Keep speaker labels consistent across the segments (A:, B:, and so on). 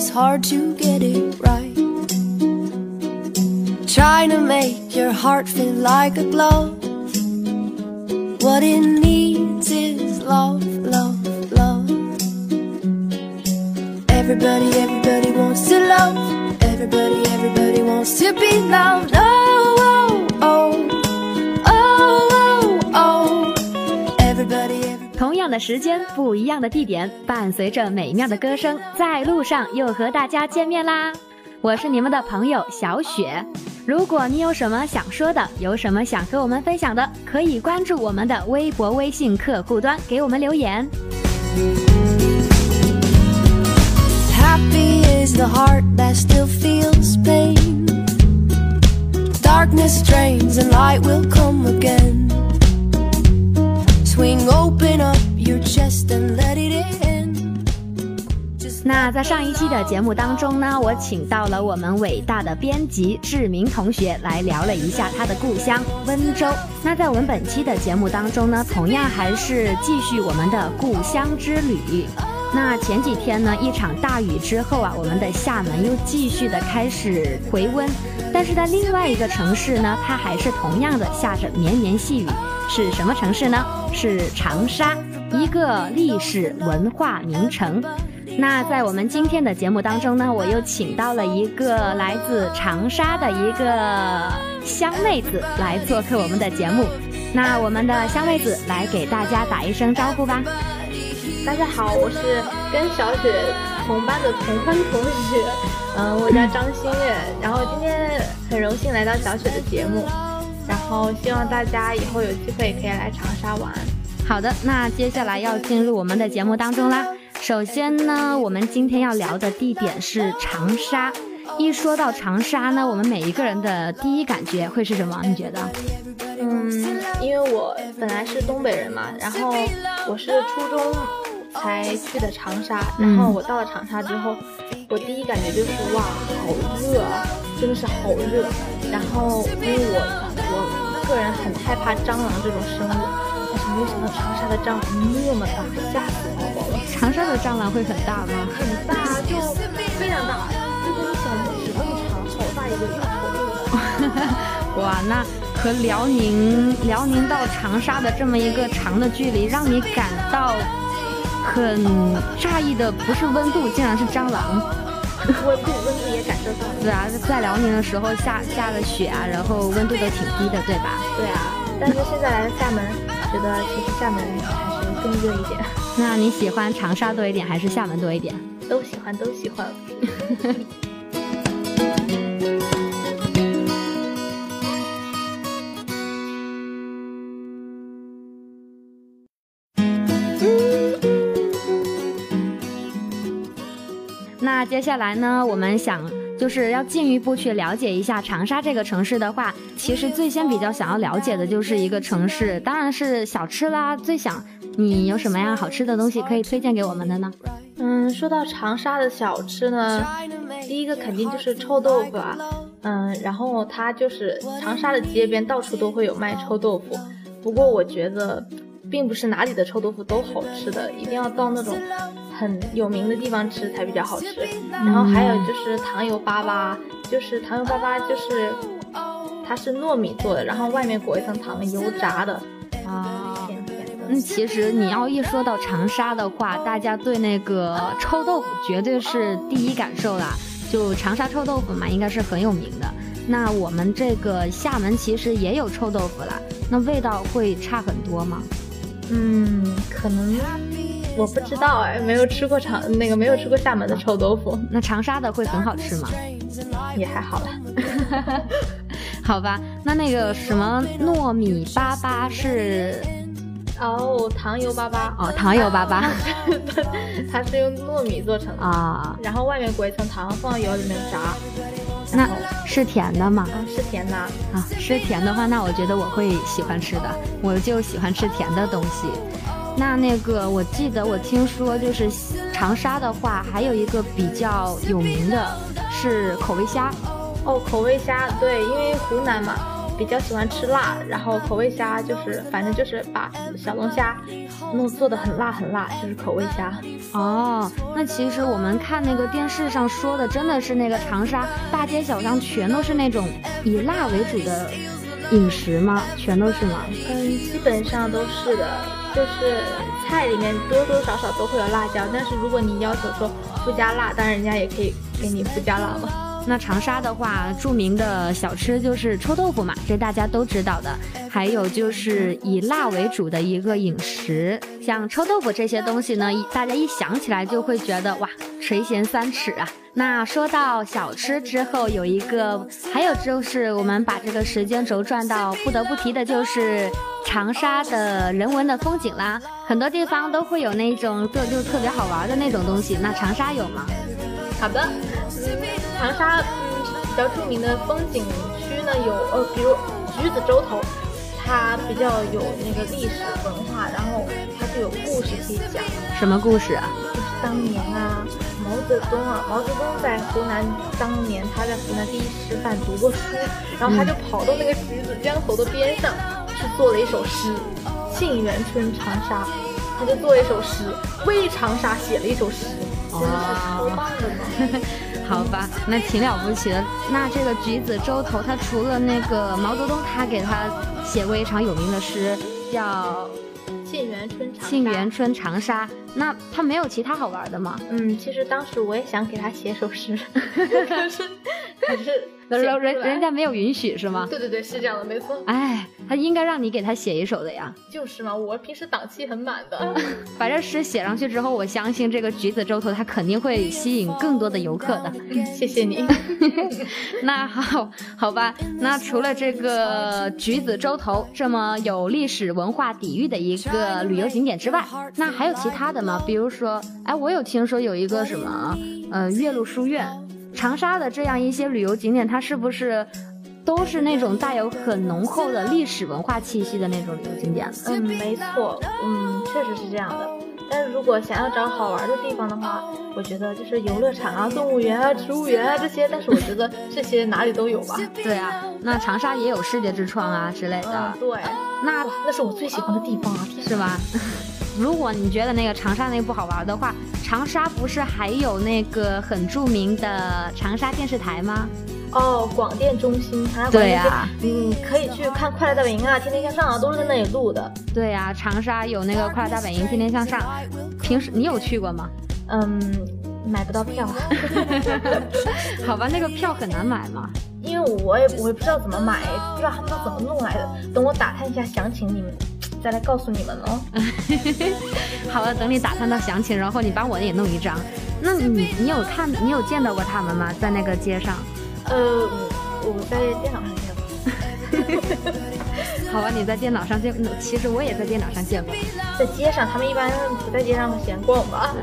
A: it's hard to get it right. Trying to make your heart feel like a glove. What it needs is love, love, love. Everybody, everybody wants to love. Everybody, everybody wants to be loved.
B: 样的时间，不一样的地点，伴随着美妙的歌声，在路上又和大家见面啦！我是你们的朋友小雪。如果你有什么想说的，有什么想和我们分享的，可以关注我们的微博、微信客户端，给我们留言。
A: Happy is the heart that still feels pain. Darkness drains and light will come again. Swing open up
B: 那在上一期的节目当中呢，我请到了我们伟大的编辑志明同学来聊了一下他的故乡温州。那在我们本期的节目当中呢，同样还是继续我们的故乡之旅。那前几天呢，一场大雨之后啊，我们的厦门又继续的开始回温，但是在另外一个城市呢，它还是同样的下着绵绵细雨。是什么城市呢？是长沙，一个历史文化名城。那在我们今天的节目当中呢，我又请到了一个来自长沙的一个香妹子来做客我们的节目。那我们的香妹子来给大家打一声招呼吧。
C: 大家好，我是跟小雪同班的同班同学，嗯、我叫张馨月，然后今天很荣幸来到小雪的节目，然后希望大家以后有机会可以来长沙玩。
B: 好的，那接下来要进入我们的节目当中啦。首先呢，我们今天要聊的地点是长沙。一说到长沙呢，我们每一个人的第一感觉会是什么？你觉得？
C: 嗯，因为我本来是东北人嘛，然后我是初中才去的长沙，然后我到了长沙之后，我第一感觉就是哇，好热啊，真的是好热。然后因为我我个人很害怕蟑螂这种生物，没有想到长沙的蟑螂那么大，吓死宝宝了，
B: 长沙的蟑螂会很大吗？
C: 很大，就非常大，就跟你小拇指那么长，好大一个小头的。
B: 哇，那和辽宁辽宁到长沙的这么一个长的距离，让你感到很诧异的不是温度，竟然是蟑螂。
C: 温度温度也感受到了。
B: 对啊，在辽宁的时候下下了雪啊，然后温度都挺低的，对吧？
C: 对啊，但是现在来了厦门，觉得其实厦门还是更热一点，
B: 那你喜欢长沙多一点还是厦门多一点？
C: 都喜欢都喜欢。
B: 那接下来呢，我们想就是要进一步去了解一下长沙这个城市的话，其实最先比较想要了解的就是一个城市，当然是小吃啦。最想你有什么样好吃的东西可以推荐给我们的呢？
C: 嗯，说到长沙的小吃呢，第一个肯定就是臭豆腐啊。嗯，然后它就是长沙的街边到处都会有卖臭豆腐，不过我觉得并不是哪里的臭豆腐都好吃的，一定要到那种很有名的地方吃才比较好吃。然后还有就是糖油粑粑，就是糖油粑粑就是它是糯米做的，然后外面裹一层糖油炸的，
B: 啊
C: 甜甜的。
B: 嗯，其实你要一说到长沙的话，大家对那个臭豆腐绝对是第一感受啦。就长沙臭豆腐嘛，应该是很有名的。那我们这个厦门其实也有臭豆腐啦，那味道会差很多吗？
C: 嗯，可能我不知道哎，没有吃过长那个没有吃过厦门的臭豆腐，
B: 那长沙的会很好吃吗？
C: 也还好啦。
B: 好吧，那那个什么糯米粑粑是
C: 哦，糖油粑粑
B: 哦，糖油粑粑
C: 它是用糯米做成的，
B: 啊，
C: 然后外面裹一层糖，放到油里面炸。
B: 那是甜的吗？
C: 啊，是甜的。
B: 啊，是甜的话，那我觉得我会喜欢吃的，我就喜欢吃甜的东西。那那个，我记得我听说，就是长沙的话，还有一个比较有名的是口味虾。
C: 哦，口味虾，对，因为湖南嘛，比较喜欢吃辣，然后口味虾就是反正就是把小龙虾弄做的很辣很辣，就是口味虾。
B: 哦，那其实我们看那个电视上说的，真的是那个长沙大街小巷全都是那种以辣为主的饮食吗？全都是吗？
C: 嗯，基本上都是的，就是菜里面多多少少都会有辣椒，但是如果你要求说不加辣，当然人家也可以给你不加辣嘛。
B: 那长沙的话，著名的小吃就是臭豆腐嘛，这大家都知道的。还有就是以辣为主的一个饮食，像臭豆腐这些东西呢，大家一想起来就会觉得哇，垂涎三尺啊。那说到小吃之后，有一个，还有就是我们把这个时间轴转到不得不提的就是长沙的人文的风景啦。很多地方都会有那种就就特别好玩的那种东西，那长沙有吗？
C: 好的。长沙嗯比较著名的风景区呢有呃比如橘子洲头，它比较有那个历史文化，然后它就有故事可以讲。
B: 什么故事啊？
C: 就是当年啊毛泽东啊毛泽东在湖南当年他在湖南第一师范读过书，然后他就跑到那个橘子江头的边上去做了一首诗《沁园春·长沙》，他就做了一首诗为长沙写了一首诗，真的是超棒的嘛。
B: 好吧，那挺了不起的。那这个橘子洲头，他除了那个毛泽东，他给他写过一场有名的诗，叫《
C: 沁园春长》。
B: 沁园春长沙，那他没有其他好玩的吗？
C: 嗯，其实当时我也想给他写首诗，可是可是。
B: 人人人家没有允许是吗？
C: 对对对，是这样的，没错。
B: 哎，他应该让你给他写一首的呀。
C: 就是嘛，我平时档期很满的。
B: 把这诗写上去之后，我相信这个橘子洲头它肯定会吸引更多的游客的。
C: 谢谢你。
B: 那好，好吧。那除了这个橘子洲头这么有历史文化底蕴的一个旅游景点之外，那还有其他的吗？比如说，哎，我有听说有一个什么，呃，岳麓书院。长沙的这样一些旅游景点，它是不是都是那种带有很浓厚的历史文化气息的那种旅游景点？
C: 嗯，没错，嗯，确实是这样的。但是如果想要找好玩的地方的话，我觉得就是游乐场啊、动物园啊、植物园啊这些。但是我觉得这些哪里都有吧？
B: 对啊，那长沙也有世界之窗啊之类的。
C: 对，
B: 那
C: 那是我最喜欢的地方啊，
B: 是吧？如果你觉得那个长沙那个不好玩的话，长沙不是还有那个很著名的长沙电视台吗？
C: 哦，广电中心，
B: 对呀，
C: 嗯，可以去看《快乐大本营》啊，《天天向上》啊，都是在那里录的。
B: 对呀，长沙有那个《快乐大本营》《天天向上》，平时你有去过吗？
C: 嗯，买不到票。
B: 好吧，那个票很难买嘛。
C: 因为我也我也不知道怎么买，不知道他们怎么弄来的。等我打探一下详情，你们。再来告诉你们哦。
B: 好了，等你打探到详情，然后你帮我也弄一张。那你你有看你有见到过他们吗？在那个街上？
C: 呃，我在电脑上见过。
B: 好吧，你在电脑上见，其实我也在电脑上见过。
C: 在街上，他们一般不在街上闲逛吧？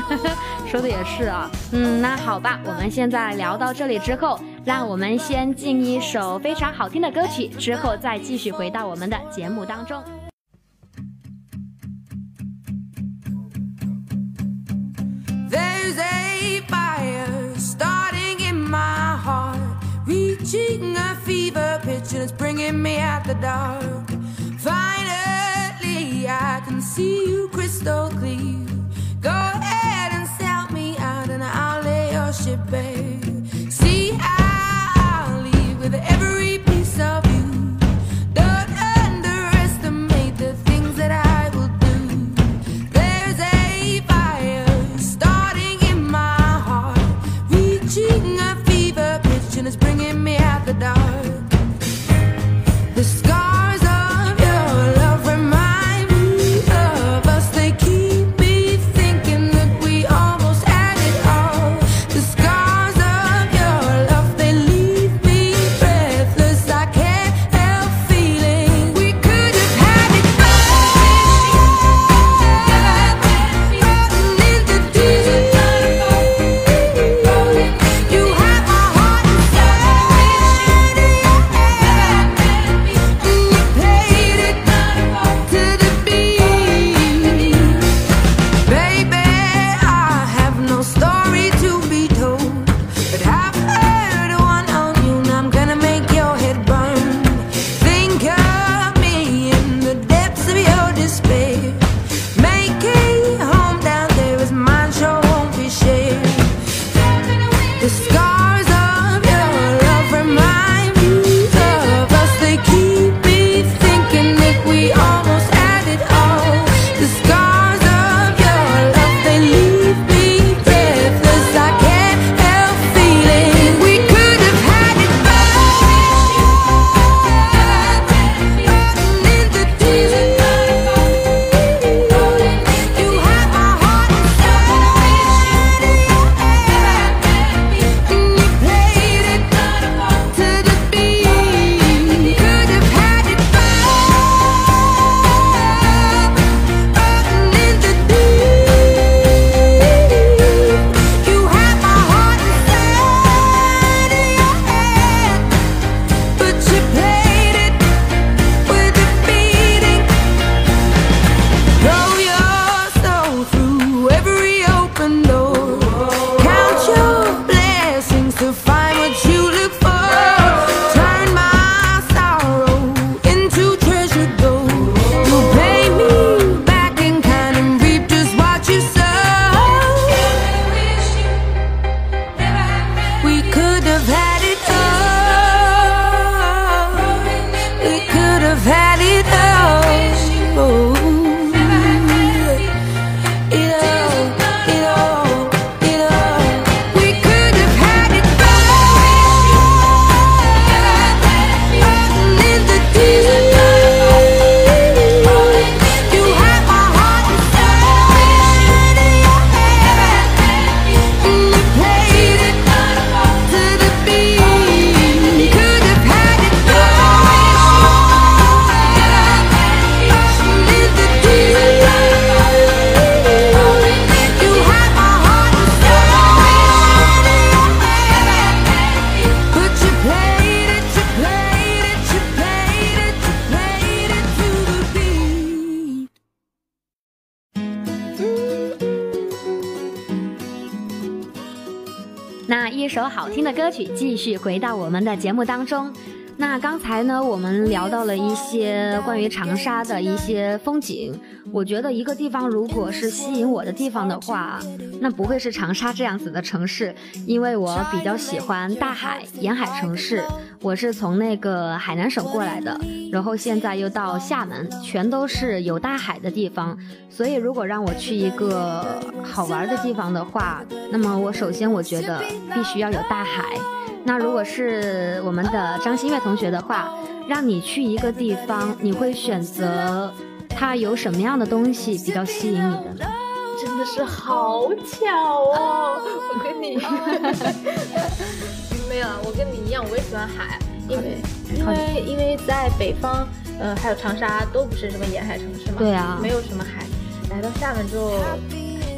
B: 说的也是啊。嗯，那好吧，我们现在聊到这里之后。让我们先进一首非常好听的歌曲，之后再继续回到我们的节目当中。me at the dark. Finally, I can see you crystal clear. 歌曲继续回到我们的节目当中。那刚才呢，我们聊到了一些关于长沙的一些风景。我觉得一个地方如果是吸引我的地方的话，那不会是长沙这样子的城市，因为我比较喜欢大海、沿海城市。我是从那个海南省过来的，然后现在又到厦门，全都是有大海的地方。所以如果让我去一个好玩的地方的话，那么我首先我觉得必须要有大海。那如果是我们的张馨月同学的话，让你去一个地方，你会选择它有什么样的东西比较吸引你的呢？
C: 真的是好巧哦！我跟你 没有，我跟你一样，我也喜欢海，因为因为因为在北方，呃，还有长沙都不是什么沿海城市嘛，
B: 对啊，
C: 没有什么海。来到厦门之后。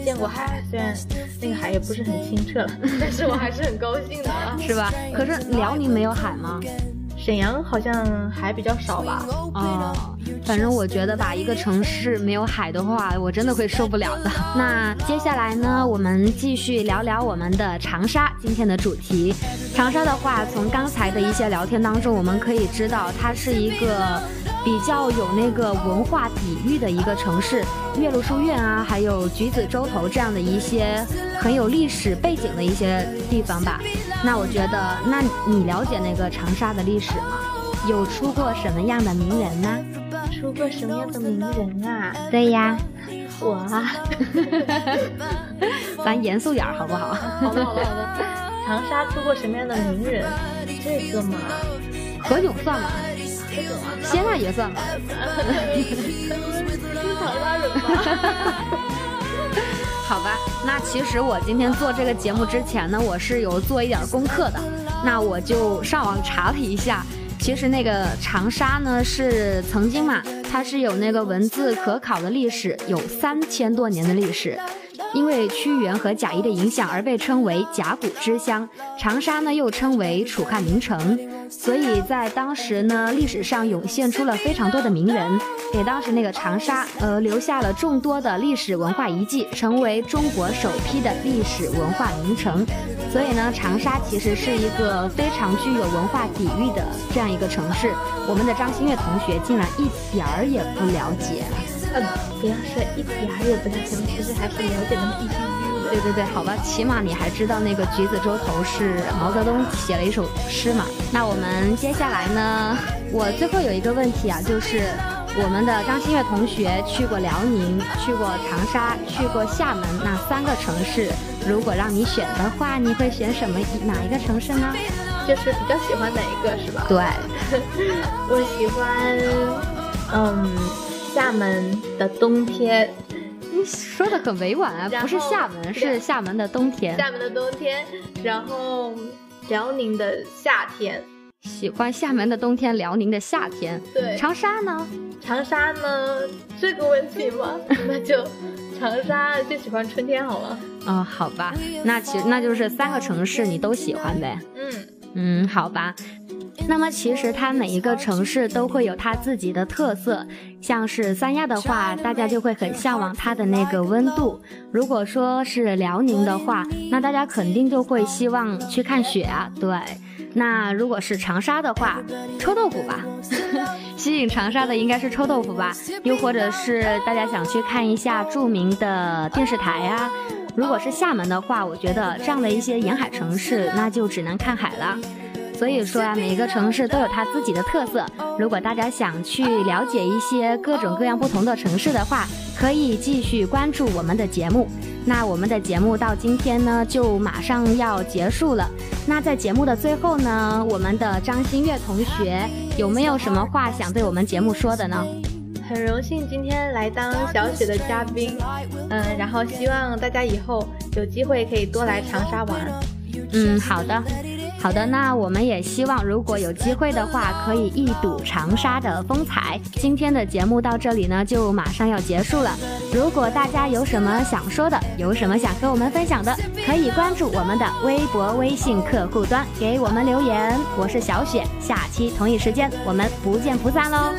C: 见过海，虽然那个海也不是很清澈了，但是我还是很高兴的，
B: 是吧？可是辽宁没有海吗？
C: 沈阳好像海比较少吧？
B: 哦，反正我觉得吧，一个城市没有海的话，我真的会受不了的。那接下来呢，我们继续聊聊我们的长沙今天的主题。长沙的话，从刚才的一些聊天当中，我们可以知道它是一个。比较有那个文化底蕴的一个城市，岳麓书院啊，还有橘子洲头这样的一些很有历史背景的一些地方吧。那我觉得，那你了解那个长沙的历史吗？有出过什么样的名人呢？
C: 出过什么样的名人啊？
B: 对呀，
C: 我啊，
B: 咱严肃点好不好？
C: 好的好的好的。长沙出过什么样的名人？这个嘛，
B: 何炅算吗？谢娜也算吧。好吧，那其实我今天做这个节目之前呢，我是有做一点功课的。那我就上网查了一下，其实那个长沙呢是曾经嘛，它是有那个文字可考的历史，有三千多年的历史。因为屈原和贾谊的影响而被称为甲骨之乡，长沙呢又称为楚汉名城，所以在当时呢历史上涌现出了非常多的名人，给当时那个长沙呃留下了众多的历史文化遗迹，成为中国首批的历史文化名城。所以呢，长沙其实是一个非常具有文化底蕴的这样一个城市。我们的张馨月同学竟然一点儿也不了解。
C: 嗯，不要说一点儿也不了解，其实还不了解那么一丢丢。
B: 对对对，好吧，起码你还知道那个橘子洲头是毛泽东写了一首诗嘛。那我们接下来呢，我最后有一个问题啊，就是我们的张馨月同学去过辽宁，去过长沙，去过厦门，那三个城市，如果让你选的话，你会选什么哪一个城市呢？
C: 就是比较喜欢哪一个是吧？
B: 对，
C: 我喜欢，嗯。厦门的冬天，
B: 你说的很委婉啊，不是厦门，是厦门的冬天。
C: 厦门的冬天，然后辽宁的夏天，
B: 喜欢厦门的冬天，辽宁的夏天。
C: 对，
B: 长沙呢？
C: 长沙呢？这个问题吗？那就长沙就喜欢春天好了。
B: 哦，好吧，那其实那就是三个城市你都喜欢呗。
C: 嗯
B: 嗯，好吧。那么其实它每一个城市都会有它自己的特色，像是三亚的话，大家就会很向往它的那个温度；如果说是辽宁的话，那大家肯定就会希望去看雪啊。对，那如果是长沙的话，臭豆腐吧，吸引长沙的应该是臭豆腐吧，又或者是大家想去看一下著名的电视台啊。如果是厦门的话，我觉得这样的一些沿海城市，那就只能看海了。所以说啊，每一个城市都有它自己的特色。如果大家想去了解一些各种各样不同的城市的话，可以继续关注我们的节目。那我们的节目到今天呢，就马上要结束了。那在节目的最后呢，我们的张馨月同学有没有什么话想对我们节目说的呢？
C: 很荣幸今天来当小雪的嘉宾，嗯，然后希望大家以后有机会可以多来长沙玩。
B: 嗯，好的。好的，那我们也希望，如果有机会的话，可以一睹长沙的风采。今天的节目到这里呢，就马上要结束了。如果大家有什么想说的，有什么想和我们分享的，可以关注我们的微博、微信客户端，给我们留言。我是小雪，下期同一时间我们不见不散喽。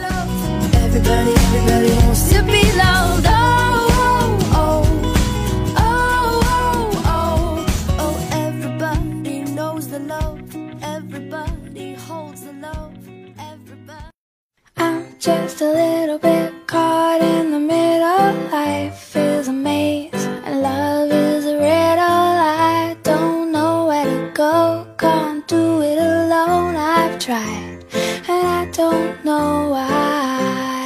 A: just a little bit caught in the middle. Life is a maze, and love is a riddle. I don't know where to go, can't do it alone. I've tried, and I don't know why.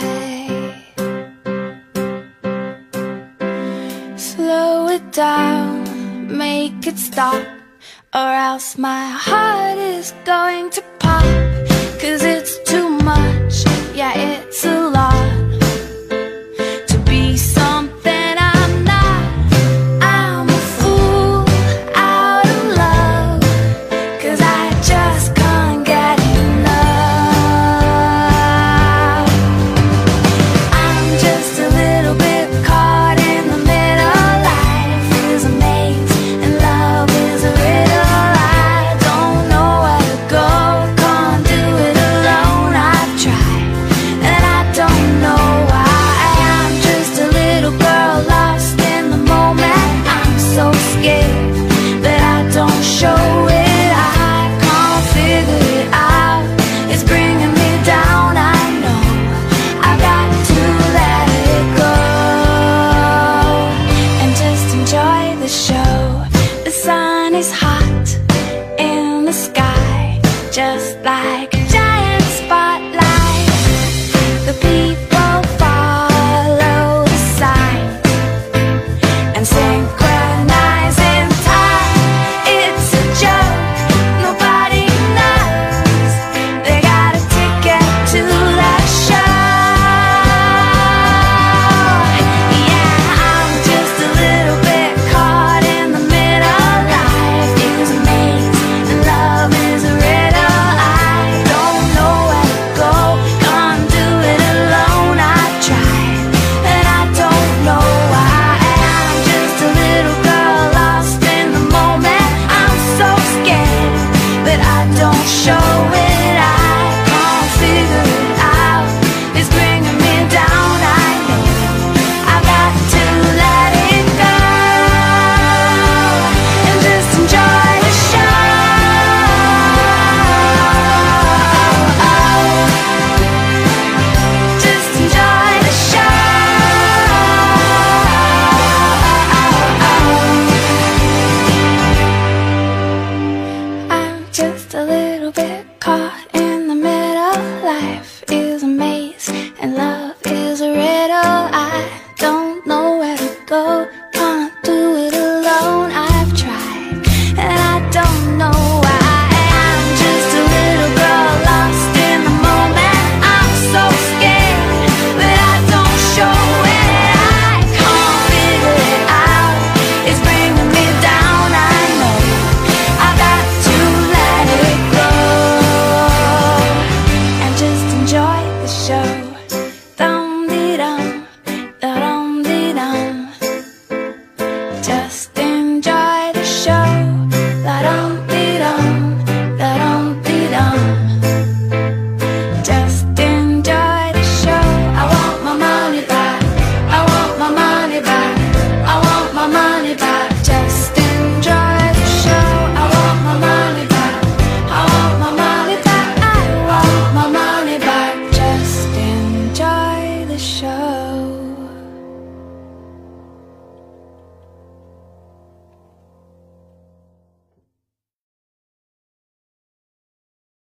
A: Slow it down, make it stop, or else my heart is going to